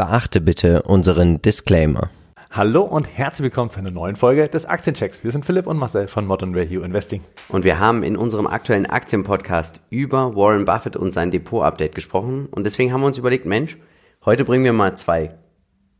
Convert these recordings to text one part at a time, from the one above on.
Beachte bitte unseren Disclaimer. Hallo und herzlich willkommen zu einer neuen Folge des Aktienchecks. Wir sind Philipp und Marcel von Modern Value Investing. Und wir haben in unserem aktuellen Aktienpodcast über Warren Buffett und sein Depot-Update gesprochen. Und deswegen haben wir uns überlegt, Mensch, heute bringen wir mal zwei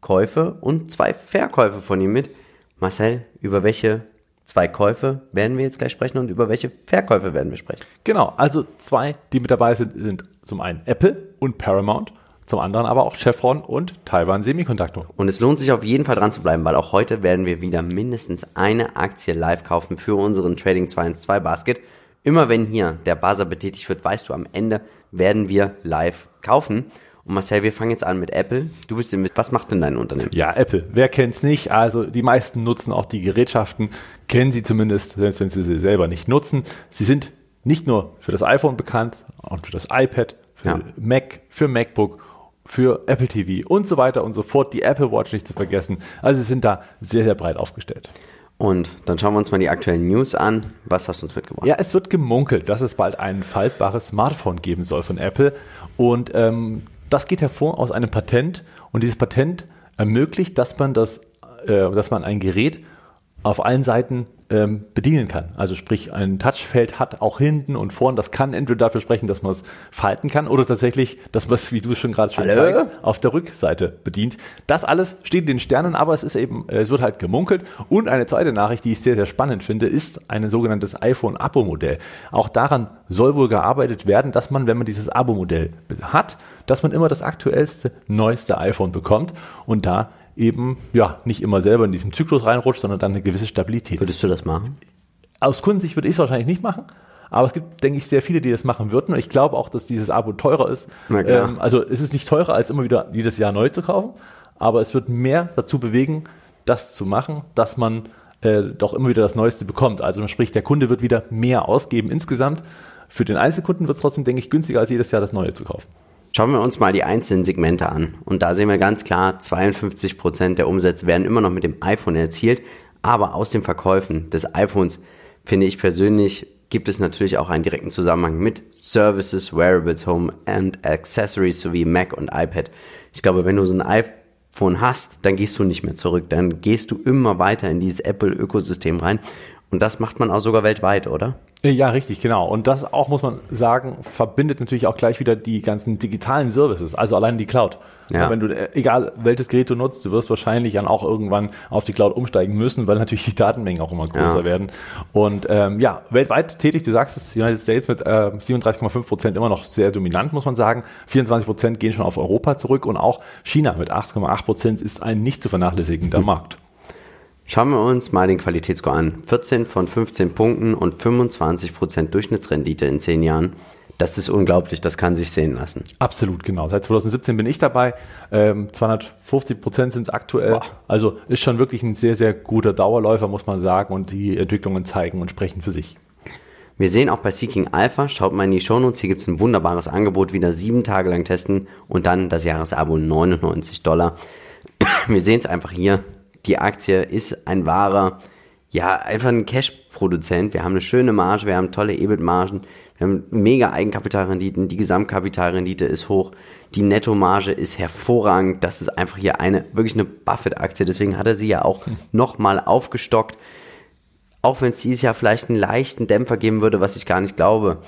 Käufe und zwei Verkäufe von ihm mit. Marcel, über welche zwei Käufe werden wir jetzt gleich sprechen und über welche Verkäufe werden wir sprechen? Genau, also zwei, die mit dabei sind, sind zum einen Apple und Paramount zum anderen aber auch Chevron und Taiwan Semiconductor. Und es lohnt sich auf jeden Fall dran zu bleiben, weil auch heute werden wir wieder mindestens eine Aktie live kaufen für unseren Trading 212 Basket. Immer wenn hier der Buzzer betätigt wird, weißt du, am Ende werden wir live kaufen. Und Marcel, wir fangen jetzt an mit Apple. Du bist im, was macht denn dein Unternehmen? Ja, Apple. Wer kennt's nicht? Also die meisten nutzen auch die Gerätschaften, kennen sie zumindest, selbst wenn sie sie selber nicht nutzen. Sie sind nicht nur für das iPhone bekannt, auch für das iPad, für ja. Mac, für MacBook für Apple TV und so weiter und so fort, die Apple Watch nicht zu vergessen. Also sie sind da sehr, sehr breit aufgestellt. Und dann schauen wir uns mal die aktuellen News an. Was hast du uns mitgebracht? Ja, es wird gemunkelt, dass es bald ein faltbares Smartphone geben soll von Apple. Und ähm, das geht hervor aus einem Patent. Und dieses Patent ermöglicht, dass man das, äh, dass man ein Gerät auf allen Seiten ähm, bedienen kann. Also sprich, ein Touchfeld hat auch hinten und vorn. Das kann entweder dafür sprechen, dass man es falten kann oder tatsächlich, dass man es, wie du es schon gerade schon Hallo? zeigst, auf der Rückseite bedient. Das alles steht in den Sternen, aber es ist eben, äh, es wird halt gemunkelt. Und eine zweite Nachricht, die ich sehr, sehr spannend finde, ist ein sogenanntes iPhone-Abo-Modell. Auch daran soll wohl gearbeitet werden, dass man, wenn man dieses Abo-Modell hat, dass man immer das aktuellste, neueste iPhone bekommt und da eben ja nicht immer selber in diesem Zyklus reinrutscht, sondern dann eine gewisse Stabilität. Würdest du das machen? Aus Kundensicht würde ich es wahrscheinlich nicht machen. Aber es gibt, denke ich, sehr viele, die das machen würden. Und ich glaube auch, dass dieses Abo teurer ist. Ähm, also es ist nicht teurer, als immer wieder jedes Jahr neu zu kaufen. Aber es wird mehr dazu bewegen, das zu machen, dass man äh, doch immer wieder das Neueste bekommt. Also man spricht, der Kunde wird wieder mehr ausgeben insgesamt. Für den Einzelkunden wird es trotzdem, denke ich, günstiger als jedes Jahr das Neue zu kaufen. Schauen wir uns mal die einzelnen Segmente an. Und da sehen wir ganz klar, 52 Prozent der Umsätze werden immer noch mit dem iPhone erzielt. Aber aus den Verkäufen des iPhones finde ich persönlich, gibt es natürlich auch einen direkten Zusammenhang mit Services, Wearables, Home and Accessories sowie Mac und iPad. Ich glaube, wenn du so ein iPhone hast, dann gehst du nicht mehr zurück. Dann gehst du immer weiter in dieses Apple-Ökosystem rein. Und das macht man auch sogar weltweit, oder? Ja, richtig, genau. Und das auch, muss man sagen, verbindet natürlich auch gleich wieder die ganzen digitalen Services, also allein die Cloud. Ja. Wenn du, äh, egal welches Gerät du nutzt, du wirst wahrscheinlich dann auch irgendwann auf die Cloud umsteigen müssen, weil natürlich die Datenmengen auch immer größer ja. werden. Und ähm, ja, weltweit tätig, du sagst es, United States mit äh, 37,5 Prozent immer noch sehr dominant, muss man sagen. 24 Prozent gehen schon auf Europa zurück und auch China mit 8,8 Prozent ist ein nicht zu vernachlässigender hm. Markt. Schauen wir uns mal den Qualitätsscore an. 14 von 15 Punkten und 25% Durchschnittsrendite in 10 Jahren. Das ist unglaublich, das kann sich sehen lassen. Absolut, genau. Seit 2017 bin ich dabei. Ähm, 250 Prozent sind es aktuell. Boah. Also ist schon wirklich ein sehr, sehr guter Dauerläufer, muss man sagen. Und die Entwicklungen zeigen und sprechen für sich. Wir sehen auch bei Seeking Alpha, schaut mal in die Shownotes, hier gibt es ein wunderbares Angebot, wieder sieben Tage lang testen und dann das Jahresabo 99 Dollar. Wir sehen es einfach hier, die Aktie ist ein wahrer, ja, einfach ein Cash-Produzent. Wir haben eine schöne Marge, wir haben tolle EBIT-Margen, wir haben mega Eigenkapitalrenditen, die Gesamtkapitalrendite ist hoch, die Nettomarge ist hervorragend. Das ist einfach hier eine, wirklich eine Buffett-Aktie. Deswegen hat er sie ja auch hm. nochmal aufgestockt. Auch wenn es dieses Jahr vielleicht einen leichten Dämpfer geben würde, was ich gar nicht glaube.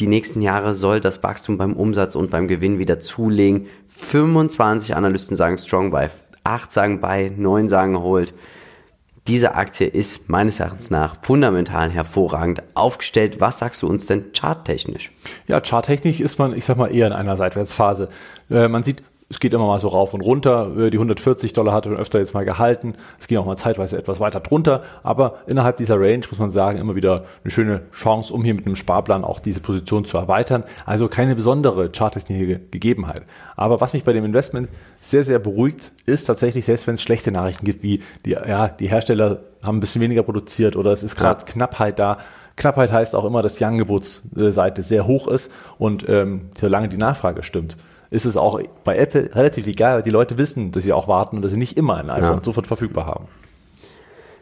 Die nächsten Jahre soll das Wachstum beim Umsatz und beim Gewinn wieder zulegen. 25 Analysten sagen Strong acht sagen bei, neun sagen holt. Diese Aktie ist meines Erachtens nach fundamental hervorragend aufgestellt. Was sagst du uns denn charttechnisch? Ja, charttechnisch ist man, ich sag mal, eher in einer Seitwärtsphase. Äh, man sieht es geht immer mal so rauf und runter. Die 140 Dollar hat er öfter jetzt mal gehalten. Es ging auch mal zeitweise etwas weiter drunter. Aber innerhalb dieser Range muss man sagen, immer wieder eine schöne Chance, um hier mit einem Sparplan auch diese Position zu erweitern. Also keine besondere charttechnische Gegebenheit. Aber was mich bei dem Investment sehr, sehr beruhigt, ist tatsächlich, selbst wenn es schlechte Nachrichten gibt, wie die, ja, die Hersteller haben ein bisschen weniger produziert oder es ist gerade ja. Knappheit da, Knappheit heißt auch immer, dass die Angebotsseite sehr hoch ist und ähm, solange die Nachfrage stimmt, ist es auch bei Apple relativ egal, weil die Leute wissen, dass sie auch warten und dass sie nicht immer ein iPhone ja. sofort verfügbar haben.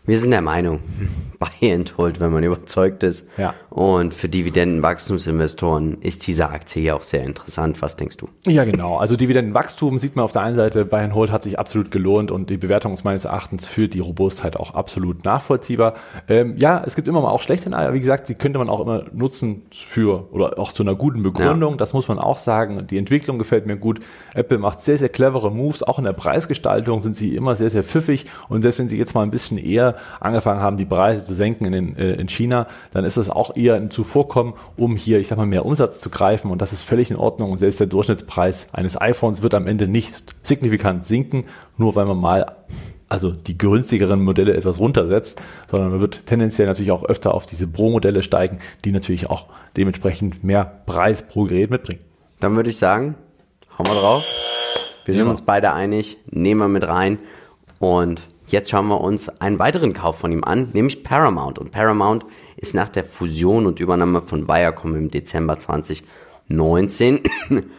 Wir sind der Meinung, buy and hold, wenn man überzeugt ist. Ja. Und für Dividendenwachstumsinvestoren ist diese Aktie ja auch sehr interessant. Was denkst du? Ja, genau. Also Dividendenwachstum sieht man auf der einen Seite, and Hold hat sich absolut gelohnt und die Bewertung ist meines Erachtens für die Robustheit auch absolut nachvollziehbar. Ähm, ja, es gibt immer mal auch schlechte aber wie gesagt, die könnte man auch immer nutzen für oder auch zu einer guten Begründung. Ja. Das muss man auch sagen. Die Entwicklung gefällt mir gut. Apple macht sehr, sehr clevere Moves. Auch in der Preisgestaltung sind sie immer sehr, sehr pfiffig. Und selbst wenn sie jetzt mal ein bisschen eher angefangen haben, die Preise zu senken in, den, äh, in China, dann ist das auch ein Zuvorkommen, um hier, ich sag mal, mehr Umsatz zu greifen. Und das ist völlig in Ordnung. Und selbst der Durchschnittspreis eines iPhones wird am Ende nicht signifikant sinken, nur weil man mal also die günstigeren Modelle etwas runtersetzt, sondern man wird tendenziell natürlich auch öfter auf diese Pro-Modelle steigen, die natürlich auch dementsprechend mehr Preis pro Gerät mitbringen. Dann würde ich sagen, hauen wir drauf. Wir sind ja. uns beide einig, nehmen wir mit rein und jetzt schauen wir uns einen weiteren Kauf von ihm an, nämlich Paramount. Und Paramount ist nach der Fusion und Übernahme von Viacom im Dezember 2019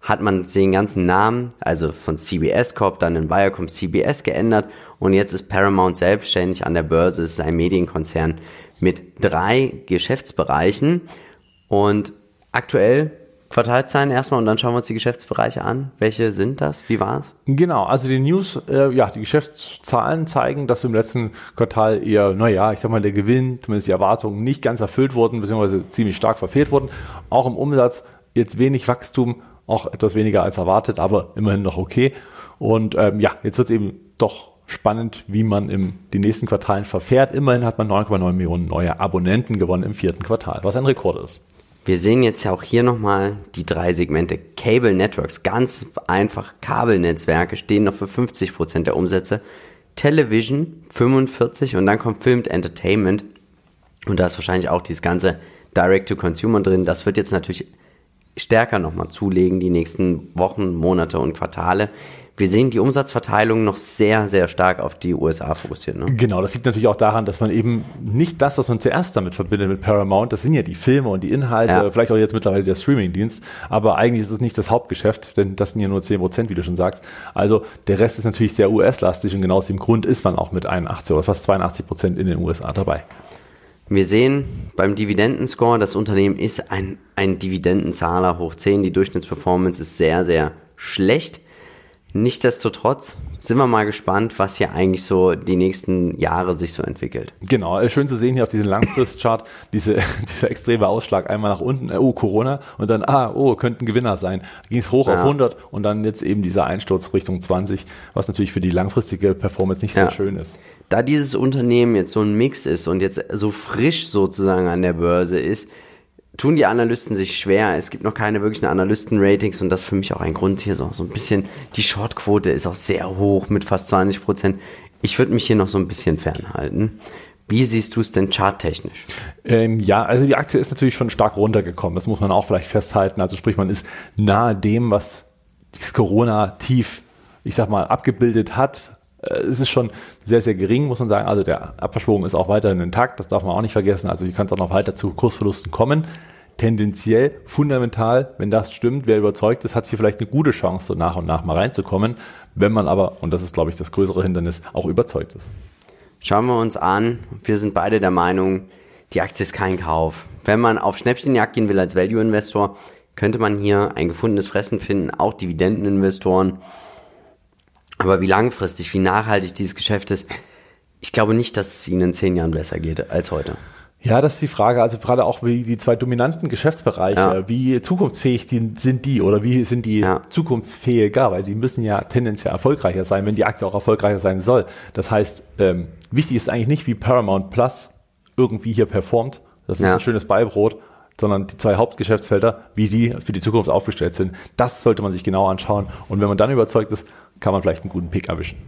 hat man den ganzen Namen, also von CBS Corp dann in Viacom CBS geändert und jetzt ist Paramount selbstständig an der Börse, es ist ein Medienkonzern mit drei Geschäftsbereichen und aktuell Quartalzahlen erstmal und dann schauen wir uns die Geschäftsbereiche an. Welche sind das? Wie war es? Genau, also die News, äh, ja, die Geschäftszahlen zeigen, dass im letzten Quartal eher, naja, ich sag mal, der Gewinn, zumindest die Erwartungen nicht ganz erfüllt wurden, beziehungsweise ziemlich stark verfehlt wurden. Auch im Umsatz jetzt wenig Wachstum, auch etwas weniger als erwartet, aber immerhin noch okay. Und ähm, ja, jetzt wird es eben doch spannend, wie man im die nächsten Quartalen verfährt. Immerhin hat man 9,9 Millionen neue Abonnenten gewonnen im vierten Quartal, was ein Rekord ist. Wir sehen jetzt ja auch hier nochmal die drei Segmente. Cable Networks, ganz einfach Kabelnetzwerke, stehen noch für 50 Prozent der Umsätze. Television 45 und dann kommt Filmed Entertainment. Und da ist wahrscheinlich auch dieses ganze Direct-to-Consumer drin. Das wird jetzt natürlich stärker nochmal zulegen, die nächsten Wochen, Monate und Quartale wir sehen die Umsatzverteilung noch sehr, sehr stark auf die USA fokussiert. Ne? Genau, das liegt natürlich auch daran, dass man eben nicht das, was man zuerst damit verbindet mit Paramount, das sind ja die Filme und die Inhalte, ja. vielleicht auch jetzt mittlerweile der Streamingdienst, aber eigentlich ist es nicht das Hauptgeschäft, denn das sind ja nur 10 Prozent, wie du schon sagst. Also der Rest ist natürlich sehr US-lastig und genau aus dem Grund ist man auch mit 81 oder fast 82 Prozent in den USA dabei. Wir sehen beim Dividendenscore, das Unternehmen ist ein, ein Dividendenzahler hoch 10. Die Durchschnittsperformance ist sehr, sehr schlecht. Nichtsdestotrotz sind wir mal gespannt, was hier eigentlich so die nächsten Jahre sich so entwickelt. Genau, äh, schön zu sehen hier auf diesem Langfristchart, diese, dieser extreme Ausschlag einmal nach unten, äh, oh Corona und dann, ah, oh, könnte ein Gewinner sein. Ging es hoch ja. auf 100 und dann jetzt eben dieser Einsturz Richtung 20, was natürlich für die langfristige Performance nicht ja. sehr schön ist. Da dieses Unternehmen jetzt so ein Mix ist und jetzt so frisch sozusagen an der Börse ist, tun die Analysten sich schwer. Es gibt noch keine wirklichen Analysten-Ratings und das ist für mich auch ein Grund hier so, so ein bisschen, die Shortquote ist auch sehr hoch mit fast 20 Prozent. Ich würde mich hier noch so ein bisschen fernhalten. Wie siehst du es denn charttechnisch? Ähm, ja, also die Aktie ist natürlich schon stark runtergekommen. Das muss man auch vielleicht festhalten. Also sprich, man ist nahe dem, was das Corona-Tief, ich sag mal, abgebildet hat. Äh, es ist schon sehr, sehr gering, muss man sagen. Also der Abverschwung ist auch weiterhin intakt. Das darf man auch nicht vergessen. Also hier kann es auch noch weiter zu Kursverlusten kommen tendenziell fundamental, wenn das stimmt, wer überzeugt ist, hat hier vielleicht eine gute Chance, so nach und nach mal reinzukommen. Wenn man aber, und das ist, glaube ich, das größere Hindernis, auch überzeugt ist. Schauen wir uns an. Wir sind beide der Meinung, die Aktie ist kein Kauf. Wenn man auf Schnäppchenjagd gehen will als Value-Investor, könnte man hier ein gefundenes Fressen finden, auch Dividendeninvestoren. Aber wie langfristig, wie nachhaltig dieses Geschäft ist, ich glaube nicht, dass es ihnen in zehn Jahren besser geht als heute. Ja, das ist die Frage. Also gerade auch wie die zwei dominanten Geschäftsbereiche, ja. wie zukunftsfähig die, sind die oder wie sind die ja. zukunftsfähiger, weil die müssen ja tendenziell erfolgreicher sein, wenn die Aktie auch erfolgreicher sein soll. Das heißt, ähm, wichtig ist eigentlich nicht, wie Paramount Plus irgendwie hier performt. Das ist ja. ein schönes Beibrot, sondern die zwei Hauptgeschäftsfelder, wie die für die Zukunft aufgestellt sind. Das sollte man sich genau anschauen. Und wenn man dann überzeugt ist, kann man vielleicht einen guten Pick erwischen.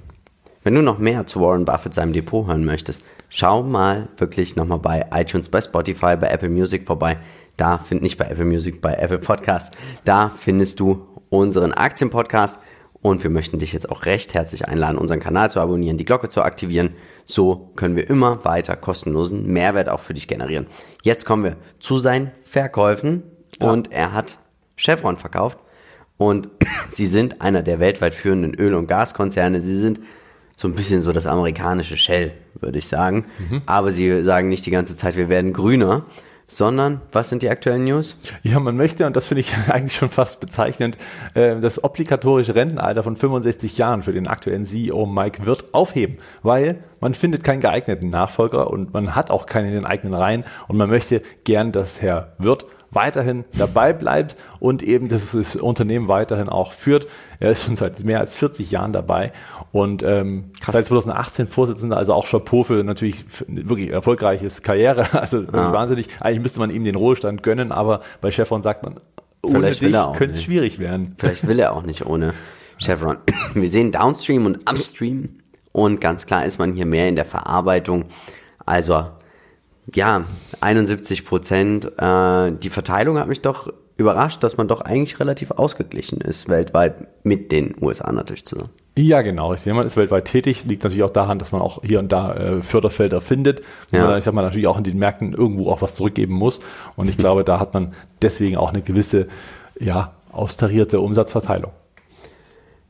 Wenn du noch mehr zu Warren Buffett seinem Depot hören möchtest, schau mal wirklich nochmal bei iTunes, bei Spotify, bei Apple Music vorbei. Da find nicht bei Apple Music, bei Apple Podcast. Da findest du unseren Aktienpodcast und wir möchten dich jetzt auch recht herzlich einladen, unseren Kanal zu abonnieren, die Glocke zu aktivieren. So können wir immer weiter kostenlosen Mehrwert auch für dich generieren. Jetzt kommen wir zu seinen Verkäufen und er hat Chevron verkauft und sie sind einer der weltweit führenden Öl- und Gaskonzerne. Sie sind so ein bisschen so das amerikanische Shell, würde ich sagen. Mhm. Aber sie sagen nicht die ganze Zeit, wir werden grüner, sondern was sind die aktuellen News? Ja, man möchte, und das finde ich eigentlich schon fast bezeichnend, äh, das obligatorische Rentenalter von 65 Jahren für den aktuellen CEO Mike Wirth aufheben, weil man findet keinen geeigneten Nachfolger und man hat auch keinen in den eigenen Reihen und man möchte gern, dass Herr Wirth weiterhin dabei bleibt und eben das, das Unternehmen weiterhin auch führt. Er ist schon seit mehr als 40 Jahren dabei und ähm, seit 2018 Vorsitzender, also auch Chapeau für natürlich wirklich erfolgreiches Karriere. Also ja. wahnsinnig. Eigentlich müsste man ihm den Ruhestand gönnen, aber bei Chevron sagt man, ohne Vielleicht dich könnte es schwierig werden. Vielleicht will er auch nicht ohne Chevron. Wir sehen Downstream und Upstream und ganz klar ist man hier mehr in der Verarbeitung. Also ja, 71 Prozent. Äh, die Verteilung hat mich doch überrascht, dass man doch eigentlich relativ ausgeglichen ist weltweit mit den USA natürlich zusammen. Ja, genau. Ich sehe, man ist weltweit tätig. Liegt natürlich auch daran, dass man auch hier und da äh, Förderfelder findet. Ja. Man, ich sag mal, natürlich auch in den Märkten irgendwo auch was zurückgeben muss. Und ich glaube, da hat man deswegen auch eine gewisse, ja, austarierte Umsatzverteilung.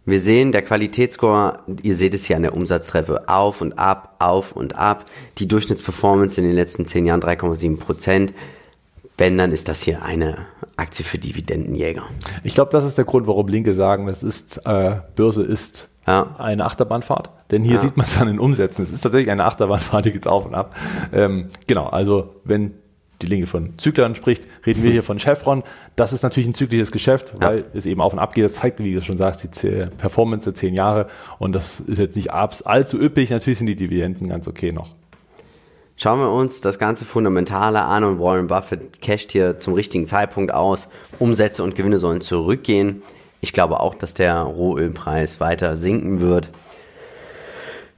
Wir sehen, der Qualitätsscore, ihr seht es hier an der Umsatztreppe, auf und ab, auf und ab. Die Durchschnittsperformance in den letzten zehn Jahren 3,7 Prozent. Wenn, dann ist das hier eine Aktie für Dividendenjäger. Ich glaube, das ist der Grund, warum Linke sagen, das ist, äh, Börse ist ja. eine Achterbahnfahrt. Denn hier ja. sieht man es an den Umsätzen. Es ist tatsächlich eine Achterbahnfahrt, die geht auf und ab. Ähm, genau, also wenn die Linke von Zyklern spricht, reden wir hier von Chevron. Das ist natürlich ein zyklisches Geschäft, weil ja. es eben auf und ab geht. Das zeigt, wie du schon sagst, die Performance der zehn Jahre. Und das ist jetzt nicht allzu üppig. Natürlich sind die Dividenden ganz okay noch. Schauen wir uns das ganze Fundamentale an und Warren Buffett casht hier zum richtigen Zeitpunkt aus. Umsätze und Gewinne sollen zurückgehen. Ich glaube auch, dass der Rohölpreis weiter sinken wird.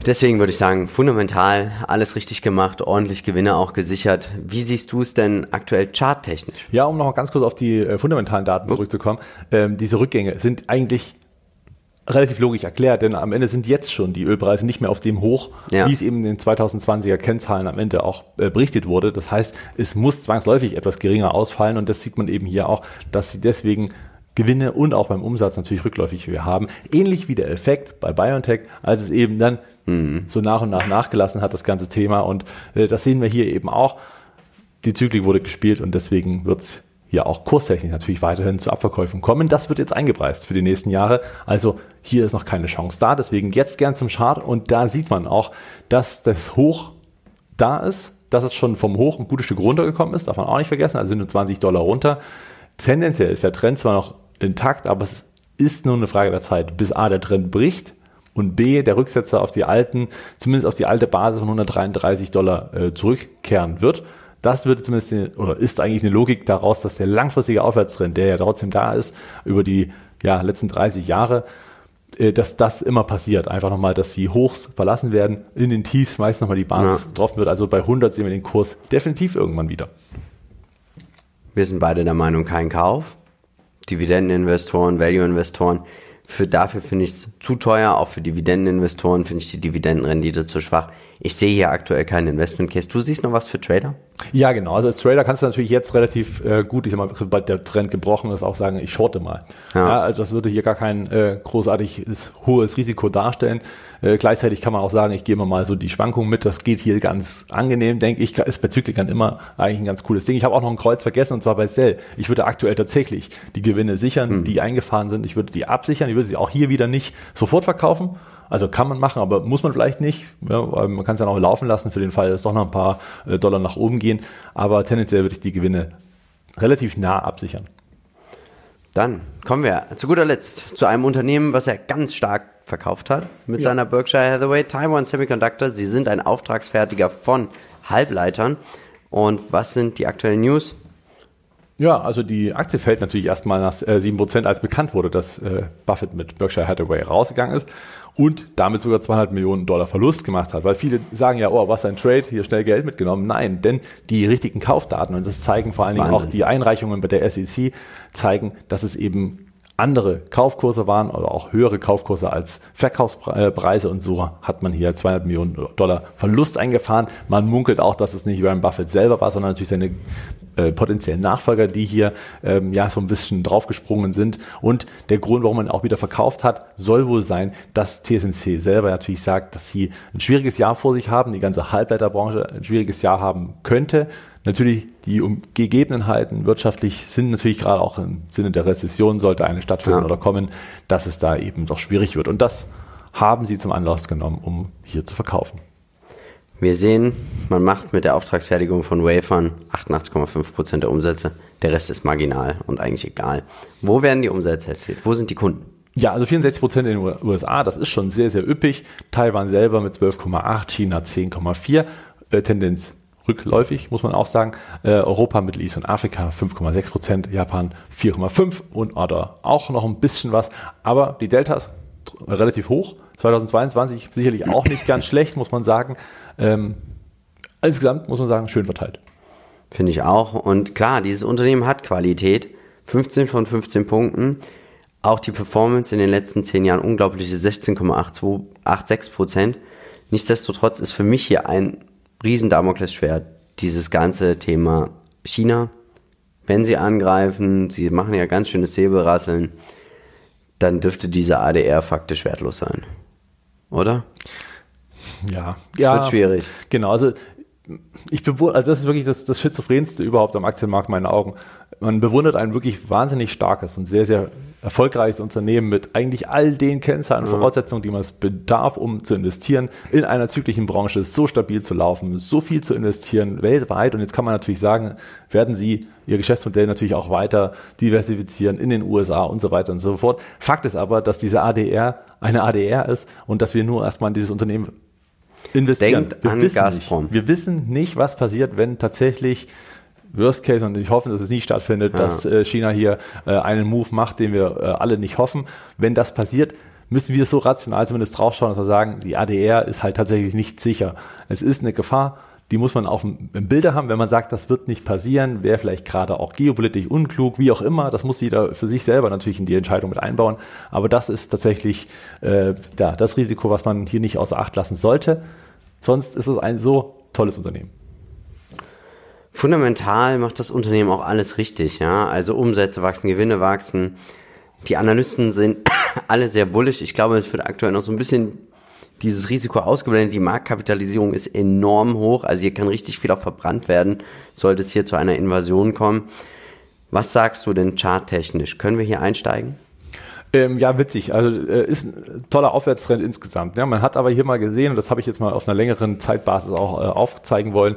Deswegen würde ich sagen, fundamental alles richtig gemacht, ordentlich Gewinne auch gesichert. Wie siehst du es denn aktuell charttechnisch? Ja, um noch mal ganz kurz auf die äh, fundamentalen Daten oh. zurückzukommen. Ähm, diese Rückgänge sind eigentlich relativ logisch erklärt, denn am Ende sind jetzt schon die Ölpreise nicht mehr auf dem Hoch, ja. wie es eben in den 2020er Kennzahlen am Ende auch äh, berichtet wurde. Das heißt, es muss zwangsläufig etwas geringer ausfallen und das sieht man eben hier auch, dass sie deswegen Gewinne und auch beim Umsatz natürlich rückläufig wir haben. Ähnlich wie der Effekt bei BioNTech, als es eben dann mhm. so nach und nach nachgelassen hat, das ganze Thema. Und äh, das sehen wir hier eben auch. Die Zyklik wurde gespielt und deswegen wird es hier auch kurstechnisch natürlich weiterhin zu Abverkäufen kommen. Das wird jetzt eingepreist für die nächsten Jahre. Also hier ist noch keine Chance da. Deswegen jetzt gern zum Chart und da sieht man auch, dass das Hoch da ist, dass es schon vom Hoch ein gutes Stück runtergekommen ist, darf man auch nicht vergessen, also sind nur 20 Dollar runter. Tendenziell ist der Trend zwar noch intakt, aber es ist nur eine Frage der Zeit, bis A, der Trend bricht und B, der Rücksetzer auf die alten, zumindest auf die alte Basis von 133 Dollar äh, zurückkehren wird. Das wird zumindest, oder ist eigentlich eine Logik daraus, dass der langfristige Aufwärtstrend, der ja trotzdem da ist, über die ja, letzten 30 Jahre, äh, dass das immer passiert. Einfach nochmal, dass die Hochs verlassen werden, in den Tiefs meist nochmal die Basis ja. getroffen wird. Also bei 100 sehen wir den Kurs definitiv irgendwann wieder. Wir sind beide der Meinung, kein Kauf. Dividendeninvestoren, Value-Investoren. Für dafür finde ich es zu teuer, auch für Dividendeninvestoren finde ich die Dividendenrendite zu schwach. Ich sehe hier aktuell keinen Investment Case. Du siehst noch was für Trader? Ja, genau. Also als Trader kannst du natürlich jetzt relativ äh, gut, ich sag mal, sobald der Trend gebrochen ist, auch sagen, ich shorte mal. Ja. ja also das würde hier gar kein äh, großartiges hohes Risiko darstellen. Äh, gleichzeitig kann man auch sagen, ich gehe mal so die Schwankungen mit. Das geht hier ganz angenehm, denke ich. Ist bei Zyklern immer eigentlich ein ganz cooles Ding. Ich habe auch noch ein Kreuz vergessen und zwar bei Sell. Ich würde aktuell tatsächlich die Gewinne sichern, hm. die eingefahren sind. Ich würde die absichern. Ich würde sie auch hier wieder nicht sofort verkaufen also kann man machen, aber muss man vielleicht nicht. Ja, man kann es ja noch laufen lassen für den Fall, dass doch noch ein paar äh, Dollar nach oben gehen. Aber tendenziell würde ich die Gewinne relativ nah absichern. Dann kommen wir zu guter Letzt zu einem Unternehmen, was er ganz stark verkauft hat mit ja. seiner Berkshire Hathaway Taiwan Semiconductor. Sie sind ein Auftragsfertiger von Halbleitern. Und was sind die aktuellen News? Ja, also die Aktie fällt natürlich erstmal nach äh, 7%, als bekannt wurde, dass äh, Buffett mit Berkshire Hathaway rausgegangen ist und damit sogar 200 Millionen Dollar Verlust gemacht hat. Weil viele sagen ja, oh, was ein Trade, hier schnell Geld mitgenommen. Nein, denn die richtigen Kaufdaten, und das zeigen vor allen Dingen Wahnsinn. auch die Einreichungen bei der SEC, zeigen, dass es eben andere Kaufkurse waren oder auch höhere Kaufkurse als Verkaufspreise und so hat man hier 200 Millionen Dollar Verlust eingefahren. Man munkelt auch, dass es nicht Warren Buffett selber war, sondern natürlich seine äh, potenziellen Nachfolger, die hier ähm, ja so ein bisschen draufgesprungen sind. Und der Grund, warum man auch wieder verkauft hat, soll wohl sein, dass TSMC selber natürlich sagt, dass sie ein schwieriges Jahr vor sich haben, die ganze Halbleiterbranche ein schwieriges Jahr haben könnte Natürlich, die Gegebenheiten wirtschaftlich sind natürlich gerade auch im Sinne der Rezession, sollte eine stattfinden ja. oder kommen, dass es da eben doch schwierig wird. Und das haben sie zum Anlass genommen, um hier zu verkaufen. Wir sehen, man macht mit der Auftragsfertigung von Wafern 88,5% der Umsätze. Der Rest ist marginal und eigentlich egal. Wo werden die Umsätze erzielt? Wo sind die Kunden? Ja, also 64 Prozent in den USA, das ist schon sehr, sehr üppig. Taiwan selber mit 12,8, China 10,4, äh, Tendenz rückläufig, muss man auch sagen. Äh, Europa, Mittel East und Afrika 5,6 Prozent, Japan 4,5 und oder auch noch ein bisschen was. Aber die Deltas relativ hoch. 2022 sicherlich auch nicht ganz schlecht, muss man sagen. Ähm, insgesamt muss man sagen, schön verteilt. Finde ich auch. Und klar, dieses Unternehmen hat Qualität. 15 von 15 Punkten. Auch die Performance in den letzten 10 Jahren unglaubliche 16,86 Prozent. Nichtsdestotrotz ist für mich hier ein riesen Damoklesschwert dieses ganze Thema China. Wenn sie angreifen, sie machen ja ganz schönes Säbelrasseln, dann dürfte diese ADR faktisch wertlos sein. Oder? Ja, das ja, wird schwierig. Genau, also ich bewundere, also das ist wirklich das, das Schizophrenste überhaupt am Aktienmarkt in meinen Augen. Man bewundert ein wirklich wahnsinnig starkes und sehr, sehr erfolgreiches Unternehmen mit eigentlich all den Kennzahlen und Voraussetzungen, die man es bedarf, um zu investieren, in einer zyklischen Branche so stabil zu laufen, so viel zu investieren weltweit. Und jetzt kann man natürlich sagen, werden sie ihr Geschäftsmodell natürlich auch weiter diversifizieren in den USA und so weiter und so fort. Fakt ist aber, dass diese ADR eine ADR ist und dass wir nur erstmal dieses Unternehmen investieren. Denkt wir an Gazprom. Nicht, wir wissen nicht, was passiert, wenn tatsächlich Worst Case, und ich hoffe, dass es nie stattfindet, ja. dass äh, China hier äh, einen Move macht, den wir äh, alle nicht hoffen. Wenn das passiert, müssen wir so rational zumindest draufschauen, dass wir sagen, die ADR ist halt tatsächlich nicht sicher. Es ist eine Gefahr, die muss man auch im Bilde haben. Wenn man sagt, das wird nicht passieren, wäre vielleicht gerade auch geopolitisch unklug, wie auch immer. Das muss jeder für sich selber natürlich in die Entscheidung mit einbauen. Aber das ist tatsächlich äh, ja, das Risiko, was man hier nicht außer Acht lassen sollte. Sonst ist es ein so tolles Unternehmen. Fundamental macht das Unternehmen auch alles richtig, ja. Also Umsätze wachsen, Gewinne wachsen. Die Analysten sind alle sehr bullisch. Ich glaube, es wird aktuell noch so ein bisschen dieses Risiko ausgeblendet. Die Marktkapitalisierung ist enorm hoch. Also hier kann richtig viel auch verbrannt werden, sollte es hier zu einer Invasion kommen. Was sagst du denn charttechnisch? Können wir hier einsteigen? Ähm, ja, witzig. Also äh, ist ein toller Aufwärtstrend insgesamt. Ja, man hat aber hier mal gesehen, und das habe ich jetzt mal auf einer längeren Zeitbasis auch äh, aufzeigen wollen,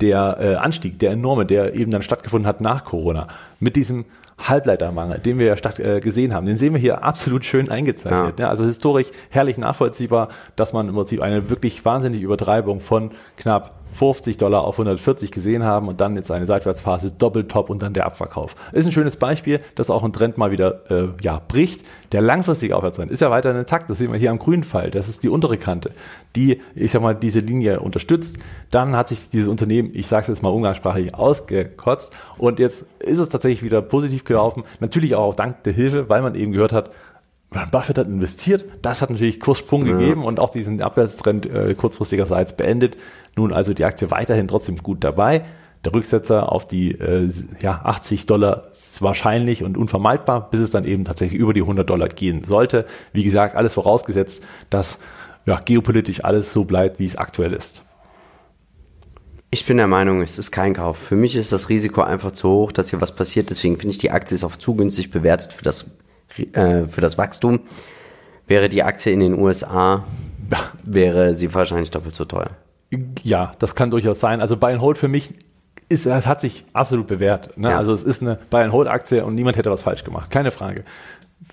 der äh, Anstieg, der enorme, der eben dann stattgefunden hat nach Corona, mit diesem Halbleitermangel, den wir ja statt, äh, gesehen haben, den sehen wir hier absolut schön eingezeichnet. Ja. Ja, also historisch herrlich nachvollziehbar, dass man im Prinzip eine wirklich wahnsinnige Übertreibung von knapp 50 Dollar auf 140 gesehen haben und dann jetzt eine Seitwärtsphase, Doppeltop und dann der Abverkauf. Ist ein schönes Beispiel, dass auch ein Trend mal wieder äh, ja, bricht. Der langfristige Aufwärtstrend ist ja weiter intakt. Das sehen wir hier am grünen Pfeil. Das ist die untere Kante, die, ich sag mal, diese Linie unterstützt. Dann hat sich dieses Unternehmen, ich sage es jetzt mal umgangssprachlich, ausgekotzt und jetzt ist es tatsächlich wieder positiv gelaufen. Natürlich auch dank der Hilfe, weil man eben gehört hat, Buffett hat investiert, das hat natürlich Kurssprung ja. gegeben und auch diesen Abwärtstrend äh, kurzfristigerseits beendet. Nun also die Aktie weiterhin trotzdem gut dabei. Der Rücksetzer auf die äh, ja, 80 Dollar ist wahrscheinlich und unvermeidbar, bis es dann eben tatsächlich über die 100 Dollar gehen sollte. Wie gesagt, alles vorausgesetzt, dass ja, geopolitisch alles so bleibt, wie es aktuell ist. Ich bin der Meinung, es ist kein Kauf. Für mich ist das Risiko einfach zu hoch, dass hier was passiert. Deswegen finde ich, die Aktie ist auch zu günstig bewertet für das äh, für das Wachstum. Wäre die Aktie in den USA, wäre sie wahrscheinlich doppelt so teuer. Ja, das kann durchaus sein. Also Buy and Hold für mich ist, es hat sich absolut bewährt. Ne? Ja. Also es ist eine Buy and Hold Aktie und niemand hätte was falsch gemacht. Keine Frage.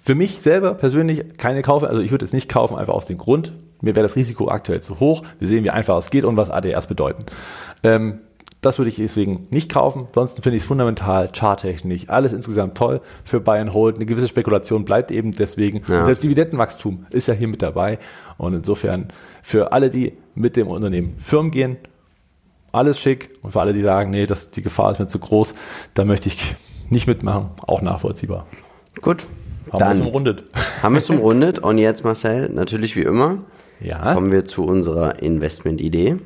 Für mich selber persönlich keine Kaufe. Also ich würde es nicht kaufen, einfach aus dem Grund. Mir wäre das Risiko aktuell zu hoch. Wir sehen, wie einfach es geht und was ADRs bedeuten. Ähm, das würde ich deswegen nicht kaufen. Ansonsten finde ich es fundamental, charttechnisch, alles insgesamt toll für Buy and Hold. Eine gewisse Spekulation bleibt eben deswegen. Ja. Selbst Dividendenwachstum ist ja hier mit dabei. Und insofern für alle, die mit dem Unternehmen Firmen gehen, alles schick. Und für alle, die sagen, nee, das, die Gefahr ist mir zu groß, da möchte ich nicht mitmachen, auch nachvollziehbar. Gut. Haben wir es umrundet. Haben wir es umrundet. Und jetzt, Marcel, natürlich wie immer, ja. kommen wir zu unserer Investmentidee.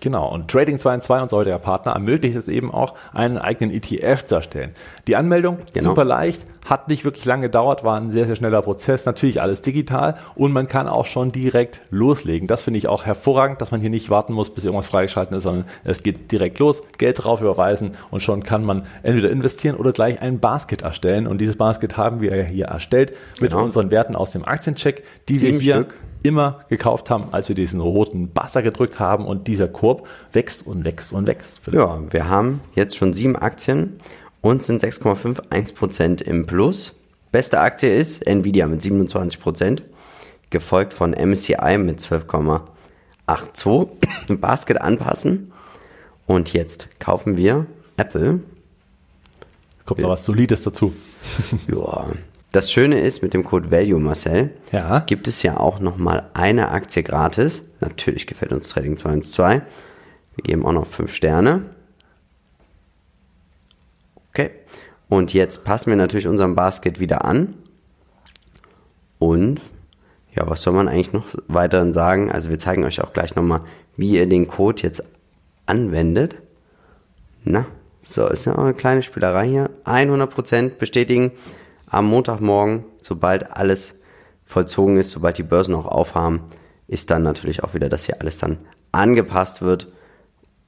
Genau, und Trading 2 in 2, unser heutiger Partner, ermöglicht es eben auch, einen eigenen ETF zu erstellen. Die Anmeldung, Genau. super leicht, hat nicht wirklich lange gedauert, war ein sehr, sehr schneller Prozess, natürlich alles digital und man kann auch schon direkt loslegen. Das finde ich auch hervorragend, dass man hier nicht warten muss, bis irgendwas freigeschalten ist, sondern es geht direkt los, Geld drauf überweisen und schon kann man entweder investieren oder gleich ein Basket erstellen. Und dieses Basket haben wir hier erstellt mit Genau. unseren Werten aus dem Aktiencheck, die Sieben wir hier Stück. Immer gekauft haben, als wir diesen roten Buzzer gedrückt haben und dieser Korb wächst und wächst und wächst. Ja, wir haben jetzt schon sieben Aktien und sind 6,51% im Plus. Beste Aktie ist Nvidia mit 27%, gefolgt von MSCI mit 12,82. Basket anpassen. Und jetzt kaufen wir Apple. Kommt noch was Solides dazu. Ja. Das Schöne ist, mit dem Code Value Marcel Ja. gibt es ja auch nochmal eine Aktie gratis. Natürlich gefällt uns Trading 212. Wir geben auch noch 5 Sterne. Okay. Und jetzt passen wir natürlich unseren Basket wieder an. Und ja, was soll man eigentlich noch weiter sagen? Also wir zeigen euch auch gleich nochmal, wie ihr den Code jetzt anwendet. Na, so, ist ja auch eine kleine Spielerei hier. 100% bestätigen am Montagmorgen, sobald alles vollzogen ist, sobald die Börsen auch aufhaben, ist dann natürlich auch wieder, dass hier alles dann angepasst wird.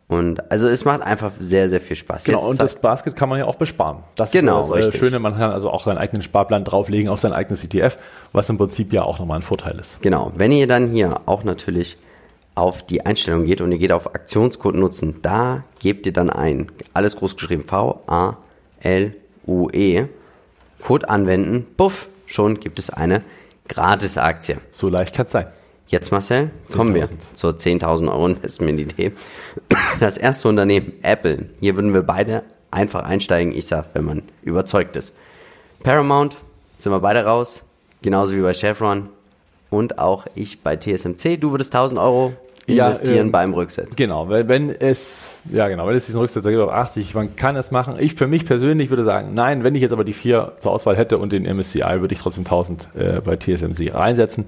Und also es macht einfach sehr, sehr viel Spaß. Genau, Jetzt und das Basket kann man ja auch besparen. Das Genau, ist das äh, richtig. Schöne, man kann also auch seinen eigenen Sparplan drauflegen auf sein eigenes ETF, was im Prinzip ja auch nochmal ein Vorteil ist. Genau, wenn ihr dann hier auch natürlich auf die Einstellung geht und ihr geht auf Aktionscode nutzen, da gebt ihr dann ein, alles groß geschrieben, V-A-L-U-E, E. Code anwenden, puff, schon gibt es eine Gratis-Aktie. So leicht kann es sein. Jetzt Marcel, kommen wir 10.000. zur 10.000 Euro Investment-Idee. Das erste Unternehmen, Apple. Hier würden wir beide einfach einsteigen, ich sag, wenn man überzeugt ist. Paramount, sind wir beide raus, genauso wie bei Chevron und auch ich bei TSMC. Du würdest 1.000 Euro Ja, investieren ähm, beim Rücksetzen. Genau, wenn, wenn es, ja genau, wenn es diesen Rücksetzer gibt auf 80, man kann es machen. Ich für mich persönlich würde sagen, nein, wenn ich jetzt aber die vier zur Auswahl hätte und den MSCI, würde ich trotzdem 1000 äh, bei TSMC reinsetzen.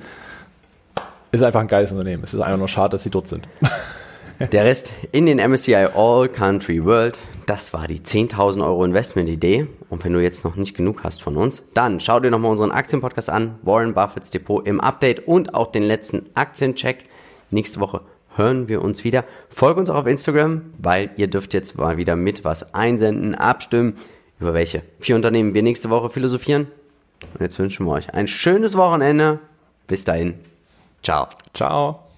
Ist einfach ein geiles Unternehmen. Es ist einfach nur schade, dass sie dort sind. Der Rest in den MSCI All Country World. Das war die 10.000 Euro Investment-Idee. Und wenn du jetzt noch nicht genug hast von uns, dann schau dir nochmal unseren Aktienpodcast an. Warren Buffetts Depot im Update und auch den letzten Aktiencheck. Nächste Woche hören wir uns wieder. Folge uns auch auf Instagram, weil ihr dürft jetzt mal wieder mit was einsenden, abstimmen, über welche vier Unternehmen wir nächste Woche philosophieren. Und jetzt wünschen wir euch ein schönes Wochenende. Bis dahin. Ciao. Ciao.